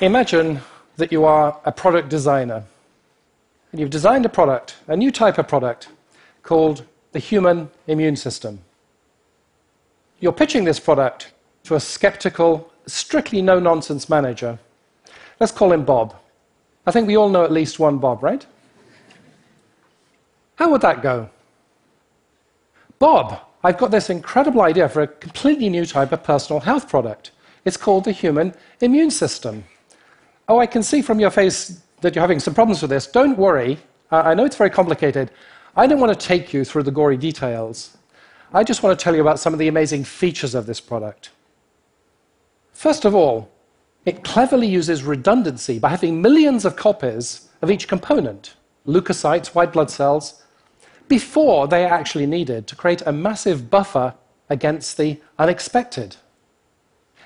Imagine that you are a product designer and you've designed a product, a new type of product called the human immune system. You're pitching this product to a skeptical, strictly no nonsense manager. Let's call him Bob. I think we all know at least one Bob, right? How would that go? Bob, I've got this incredible idea for a completely new type of personal health product. It's called the human immune system. Oh, I can see from your face that you're having some problems with this. Don't worry. Uh, I know it's very complicated. I don't want to take you through the gory details. I just want to tell you about some of the amazing features of this product. First of all, it cleverly uses redundancy by having millions of copies of each component leukocytes, white blood cells before they are actually needed to create a massive buffer against the unexpected.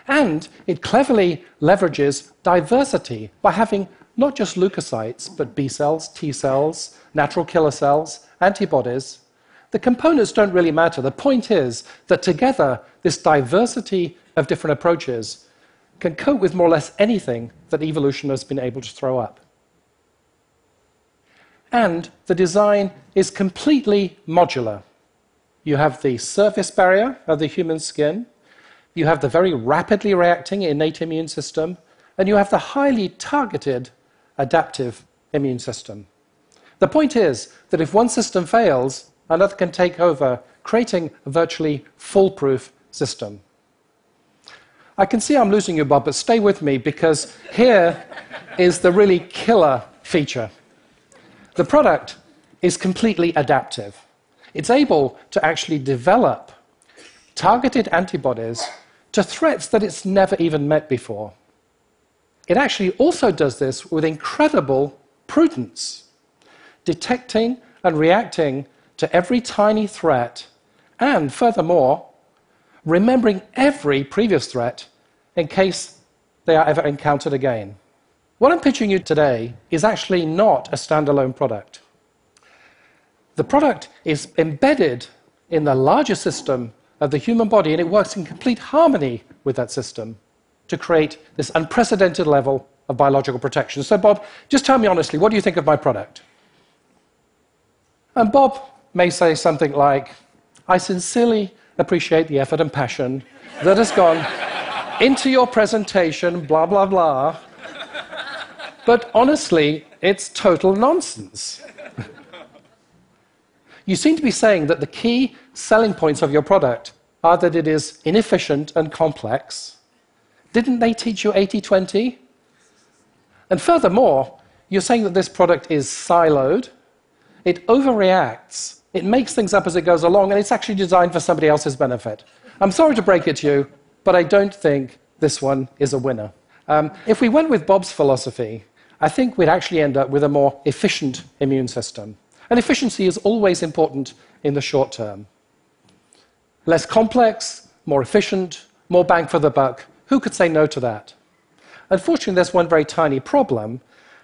And it cleverly leverages diversity by having not just leukocytes, but B cells, T cells, natural killer cells, antibodies. The components don't really matter. The point is that together, this diversity of different approaches can cope with more or less anything that evolution has been able to throw up. And the design is completely modular. You have the surface barrier of the human skin, you have the very rapidly reacting innate immune system, and you have the highly targeted adaptive immune system. The point is that if one system fails, another can take over, creating a virtually foolproof system. I can see I'm losing you, Bob, but stay with me because here is the really killer feature. The product is completely adaptive. It's able to actually develop targeted antibodies to threats that it's never even met before. It actually also does this with incredible prudence, detecting and reacting to every tiny threat, and furthermore, remembering every previous threat in case they are ever encountered again. What I'm pitching you today is actually not a standalone product. The product is embedded in the larger system of the human body, and it works in complete harmony with that system to create this unprecedented level of biological protection. So, Bob, just tell me honestly, what do you think of my product? And Bob may say something like, I sincerely appreciate the effort and passion that has gone into your presentation, blah, blah, blah. But honestly, it's total nonsense. You seem to be saying that the key selling points of your product are that it is inefficient and complex. Didn't they teach you 80 20? And furthermore, you're saying that this product is siloed, it overreacts, it makes things up as it goes along, and it's actually designed for somebody else's benefit. I'm sorry to break it to you, but I don't think this one is a winner. Um, if we went with Bob's philosophy, I think we'd actually end up with a more efficient immune system. And efficiency is always important in the short term. Less complex, more efficient, more bang for the buck. Who could say no to that? Unfortunately, there's one very tiny problem,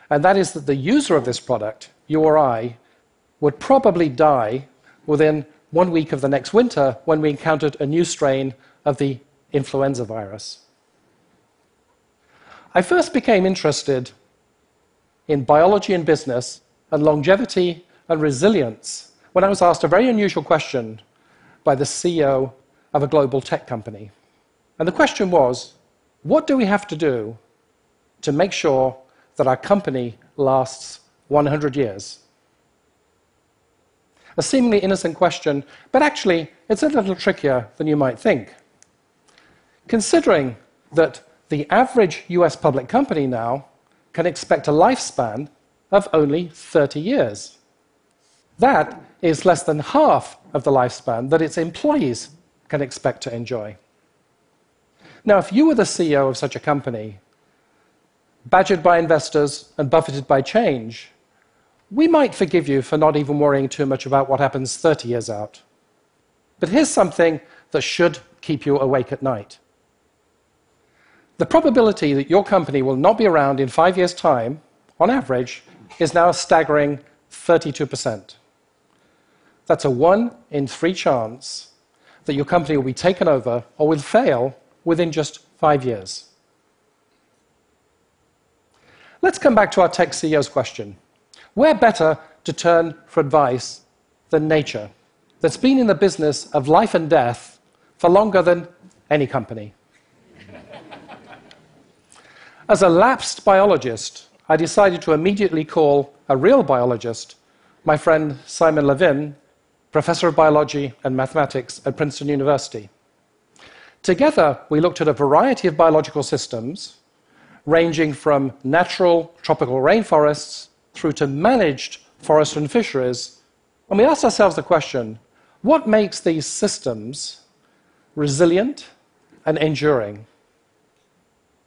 and that is that the user of this product, you or I, would probably die within one week of the next winter when we encountered a new strain of the influenza virus. I first became interested in biology and business and longevity and resilience when I was asked a very unusual question by the CEO of a global tech company. And the question was what do we have to do to make sure that our company lasts 100 years? A seemingly innocent question, but actually, it's a little trickier than you might think. Considering that the average US public company now can expect a lifespan of only 30 years. That is less than half of the lifespan that its employees can expect to enjoy. Now, if you were the CEO of such a company, badgered by investors and buffeted by change, we might forgive you for not even worrying too much about what happens 30 years out. But here's something that should keep you awake at night. The probability that your company will not be around in five years' time, on average, is now a staggering 32%. That's a one in three chance that your company will be taken over or will fail within just five years. Let's come back to our tech CEO's question. Where better to turn for advice than nature, that's been in the business of life and death for longer than any company? As a lapsed biologist, I decided to immediately call a real biologist, my friend Simon Levin, professor of biology and mathematics at Princeton University. Together, we looked at a variety of biological systems, ranging from natural tropical rainforests through to managed forests and fisheries, and we asked ourselves the question what makes these systems resilient and enduring?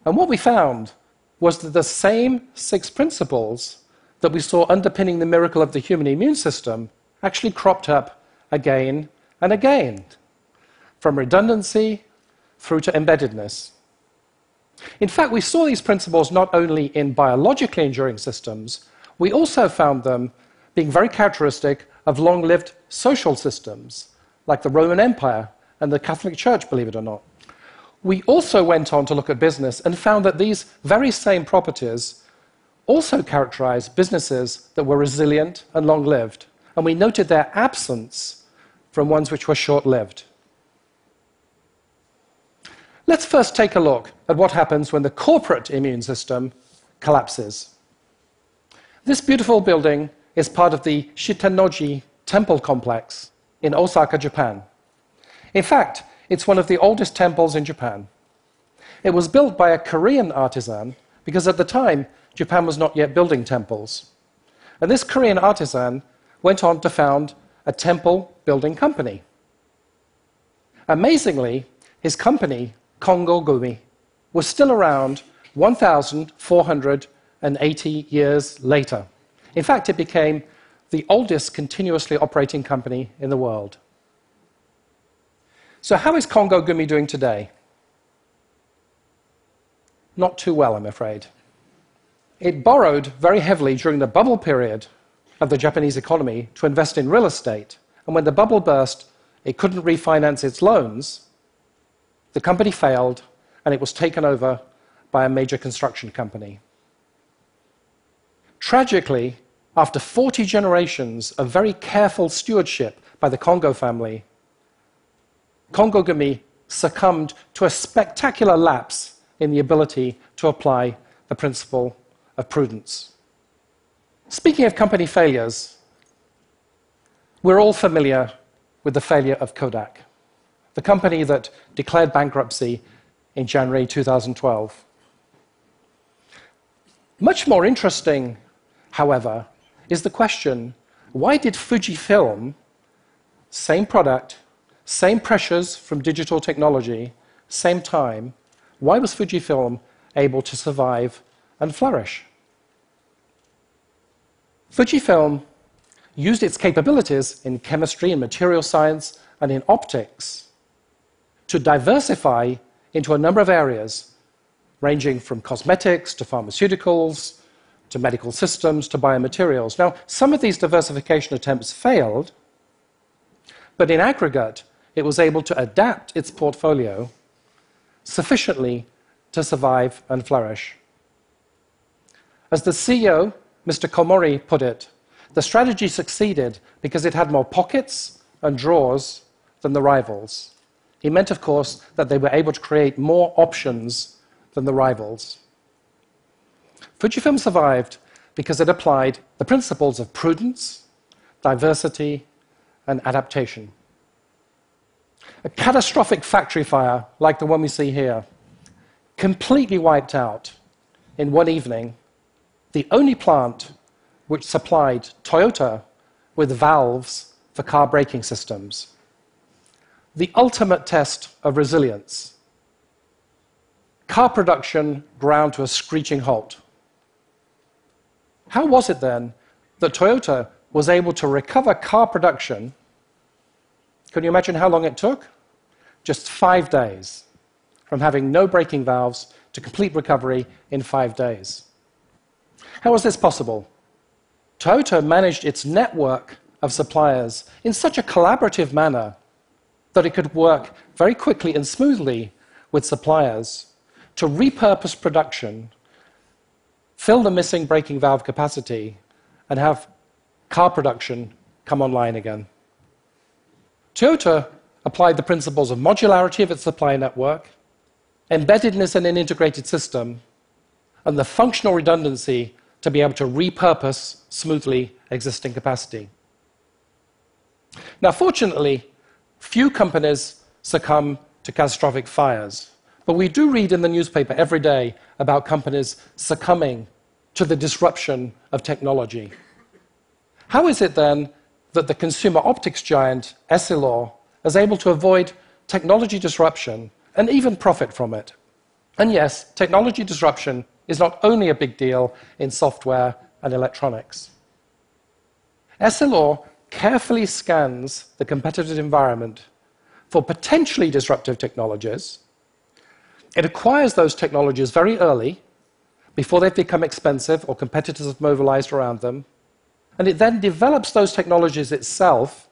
And what we found was that the same six principles that we saw underpinning the miracle of the human immune system actually cropped up again and again, from redundancy through to embeddedness. In fact, we saw these principles not only in biologically enduring systems, we also found them being very characteristic of long lived social systems, like the Roman Empire and the Catholic Church, believe it or not. We also went on to look at business and found that these very same properties also characterize businesses that were resilient and long lived, and we noted their absence from ones which were short lived. Let's first take a look at what happens when the corporate immune system collapses. This beautiful building is part of the Shitennoji temple complex in Osaka, Japan. In fact, it's one of the oldest temples in Japan. It was built by a Korean artisan because at the time, Japan was not yet building temples. And this Korean artisan went on to found a temple building company. Amazingly, his company, Kongo Gumi, was still around 1,480 years later. In fact, it became the oldest continuously operating company in the world. So, how is Kongo Gumi doing today? Not too well, I'm afraid. It borrowed very heavily during the bubble period of the Japanese economy to invest in real estate. And when the bubble burst, it couldn't refinance its loans. The company failed, and it was taken over by a major construction company. Tragically, after 40 generations of very careful stewardship by the Kongo family, Kongo Gumi succumbed to a spectacular lapse in the ability to apply the principle of prudence. Speaking of company failures, we're all familiar with the failure of Kodak, the company that declared bankruptcy in January 2012. Much more interesting, however, is the question why did Fujifilm, same product, same pressures from digital technology, same time, why was Fujifilm able to survive and flourish? Fujifilm used its capabilities in chemistry and material science and in optics to diversify into a number of areas, ranging from cosmetics to pharmaceuticals to medical systems to biomaterials. Now, some of these diversification attempts failed, but in aggregate, it was able to adapt its portfolio sufficiently to survive and flourish. As the CEO, Mr. Komori, put it, the strategy succeeded because it had more pockets and drawers than the rivals. He meant, of course, that they were able to create more options than the rivals. Fujifilm survived because it applied the principles of prudence, diversity, and adaptation. A catastrophic factory fire, like the one we see here, completely wiped out in one evening the only plant which supplied Toyota with valves for car braking systems. The ultimate test of resilience. Car production ground to a screeching halt. How was it then that Toyota was able to recover car production? Can you imagine how long it took? Just five days. From having no braking valves to complete recovery in five days. How was this possible? Toyota managed its network of suppliers in such a collaborative manner that it could work very quickly and smoothly with suppliers to repurpose production fill the missing braking valve capacity, and have car production come online again. Toyota applied the principles of modularity of its supply network, embeddedness in an integrated system, and the functional redundancy to be able to repurpose smoothly existing capacity. Now, fortunately, few companies succumb to catastrophic fires, but we do read in the newspaper every day about companies succumbing to the disruption of technology. How is it then that the consumer optics giant Essilor is able to avoid technology disruption and even profit from it? And yes, technology disruption is not only a big deal in software and electronics. Essilor carefully scans the competitive environment for potentially disruptive technologies. It acquires those technologies very early, before they've become expensive or competitors have mobilized around them, and it then develops those technologies itself,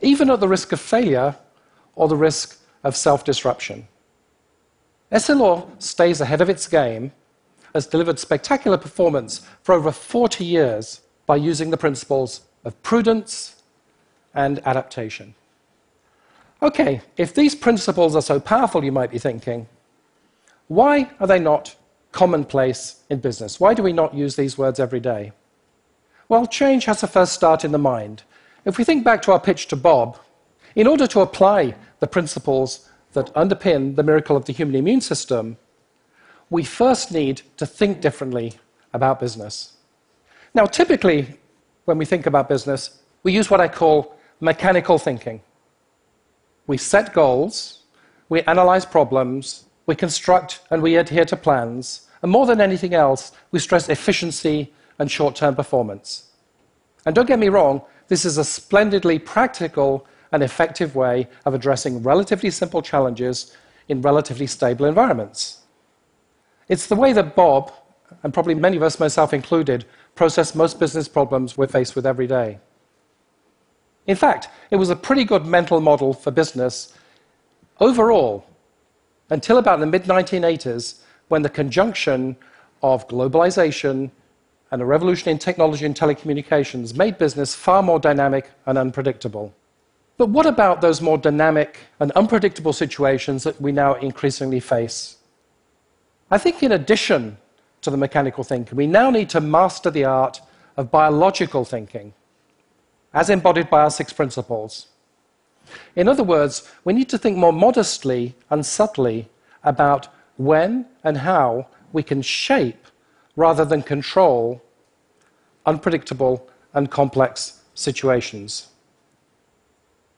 even at the risk of failure or the risk of self disruption. Essilor stays ahead of its game has delivered spectacular performance for over 40 years by using the principles of prudence and adaptation. Okay, if these principles are so powerful, you might be thinking, why are they not commonplace in business? Why do we not use these words every day? Well, change has to first start in the mind. If we think back to our pitch to Bob, in order to apply the principles that underpin the miracle of the human immune system, we first need to think differently about business. Now, typically, when we think about business, we use what I call mechanical thinking. We set goals, we analyze problems, we construct and we adhere to plans, and more than anything else, we stress efficiency and short term performance. And don't get me wrong, this is a splendidly practical and effective way of addressing relatively simple challenges in relatively stable environments. It's the way that Bob, and probably many of us, myself included, process most business problems we're faced with every day. In fact, it was a pretty good mental model for business overall until about the mid 1980s when the conjunction of globalization and a revolution in technology and telecommunications made business far more dynamic and unpredictable. But what about those more dynamic and unpredictable situations that we now increasingly face? I think, in addition to the mechanical thinking, we now need to master the art of biological thinking, as embodied by our six principles. In other words, we need to think more modestly and subtly about when and how we can shape rather than control unpredictable and complex situations.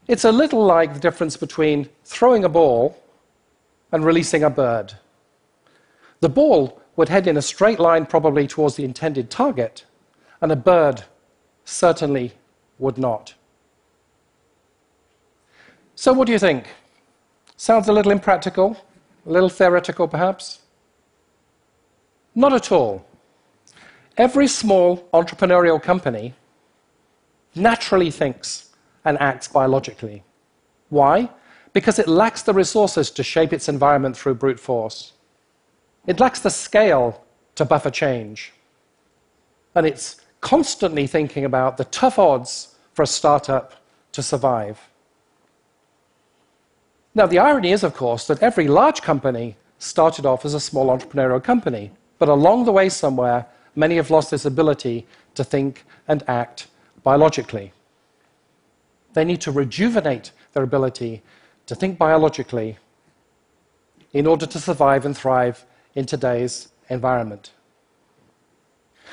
It's a little like the difference between throwing a ball and releasing a bird. The ball would head in a straight line, probably towards the intended target, and a bird certainly would not. So, what do you think? Sounds a little impractical, a little theoretical, perhaps? Not at all. Every small entrepreneurial company naturally thinks and acts biologically. Why? Because it lacks the resources to shape its environment through brute force. It lacks the scale to buffer change. And it's constantly thinking about the tough odds for a startup to survive. Now, the irony is, of course, that every large company started off as a small entrepreneurial company, but along the way somewhere, many have lost this ability to think and act biologically. They need to rejuvenate their ability to think biologically in order to survive and thrive in today's environment.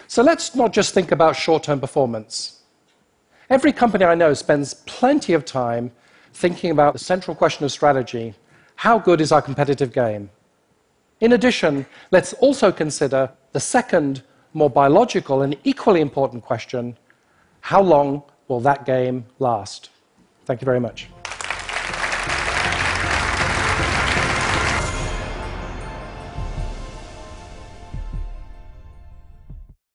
So let's not just think about short term performance. Every company I know spends plenty of time thinking about the central question of strategy how good is our competitive game? In addition, let's also consider the second, more biological and equally important question how long will that game last? Thank you very much.